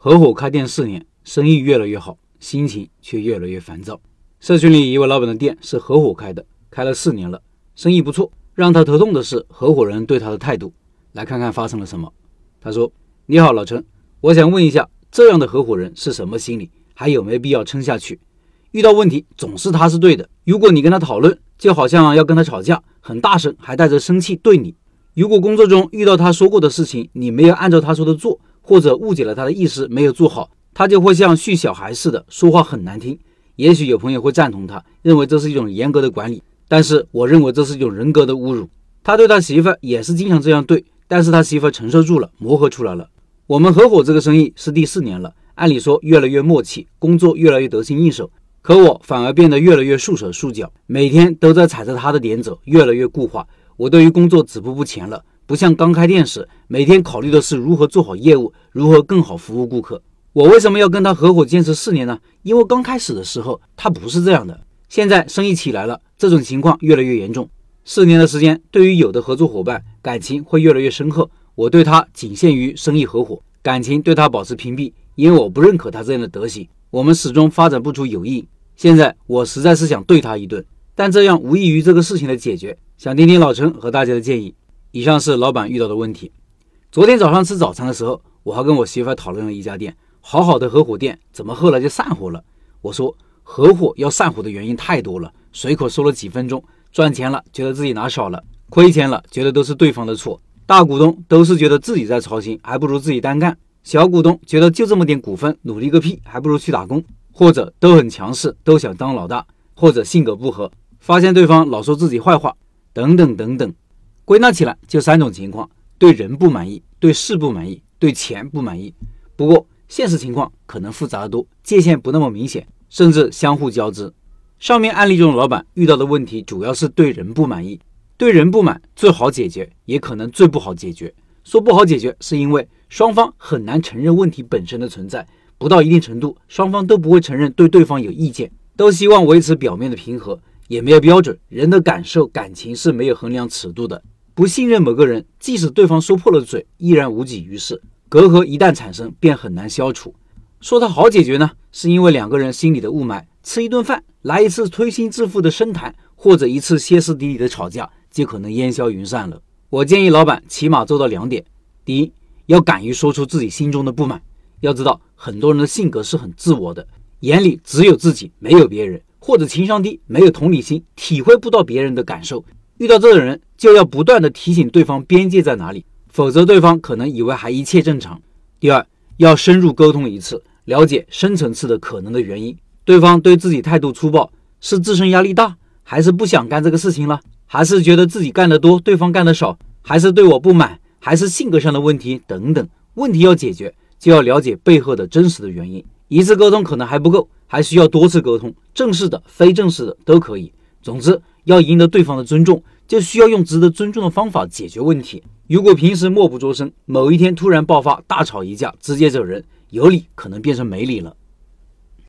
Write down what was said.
合伙开店四年，生意越来越好，心情却越来越烦躁。社群里一位老板的店是合伙开的，开了四年了，生意不错。让他头痛的是合伙人对他的态度。来看看发生了什么。他说：“你好，老陈，我想问一下，这样的合伙人是什么心理？还有没有必要撑下去？遇到问题总是他是对的。如果你跟他讨论，就好像要跟他吵架，很大声，还带着生气对你。如果工作中遇到他说过的事情，你没有按照他说的做。”或者误解了他的意思，没有做好，他就会像训小孩似的说话很难听。也许有朋友会赞同他，认为这是一种严格的管理，但是我认为这是一种人格的侮辱。他对他媳妇也是经常这样对，但是他媳妇承受住了，磨合出来了。我们合伙这个生意是第四年了，按理说越来越默契，工作越来越得心应手，可我反而变得越来越束手束脚，每天都在踩着他的点走，越来越固化。我对于工作止步不前了。不像刚开店时，每天考虑的是如何做好业务，如何更好服务顾客。我为什么要跟他合伙坚持四年呢？因为刚开始的时候他不是这样的，现在生意起来了，这种情况越来越严重。四年的时间，对于有的合作伙伴，感情会越来越深刻。我对他仅限于生意合伙，感情对他保持屏蔽，因为我不认可他这样的德行。我们始终发展不出友谊。现在我实在是想对他一顿，但这样无异于这个事情的解决。想听听老陈和大家的建议。以上是老板遇到的问题。昨天早上吃早餐的时候，我还跟我媳妇讨论了一家店，好好的合伙店，怎么后来就散伙了？我说合伙要散伙的原因太多了，随口说了几分钟，赚钱了觉得自己拿少了，亏钱了觉得都是对方的错，大股东都是觉得自己在操心，还不如自己单干，小股东觉得就这么点股份，努力个屁，还不如去打工，或者都很强势，都想当老大，或者性格不合，发现对方老说自己坏话，等等等等。归纳起来就三种情况：对人不满意，对事不满意，对钱不满意。不过现实情况可能复杂得多，界限不那么明显，甚至相互交织。上面案例中的老板遇到的问题主要是对人不满意，对人不满最好解决，也可能最不好解决。说不好解决，是因为双方很难承认问题本身的存在，不到一定程度，双方都不会承认对对方有意见，都希望维持表面的平和，也没有标准。人的感受、感情是没有衡量尺度的。不信任某个人，即使对方说破了嘴，依然无济于事。隔阂一旦产生，便很难消除。说它好解决呢，是因为两个人心里的雾霾，吃一顿饭，来一次推心置腹的深谈，或者一次歇斯底里的吵架，就可能烟消云散了。我建议老板起码做到两点：第一，要敢于说出自己心中的不满。要知道，很多人的性格是很自我的，眼里只有自己，没有别人，或者情商低，没有同理心，体会不到别人的感受。遇到这种人，就要不断的提醒对方边界在哪里，否则对方可能以为还一切正常。第二，要深入沟通一次，了解深层次的可能的原因。对方对自己态度粗暴，是自身压力大，还是不想干这个事情了，还是觉得自己干得多，对方干得少，还是对我不满，还是性格上的问题等等。问题要解决，就要了解背后的真实的原因。一次沟通可能还不够，还需要多次沟通，正式的、非正式的都可以。总之。要赢得对方的尊重，就需要用值得尊重的方法解决问题。如果平时默不作声，某一天突然爆发大吵一架，直接走人，有理可能变成没理了。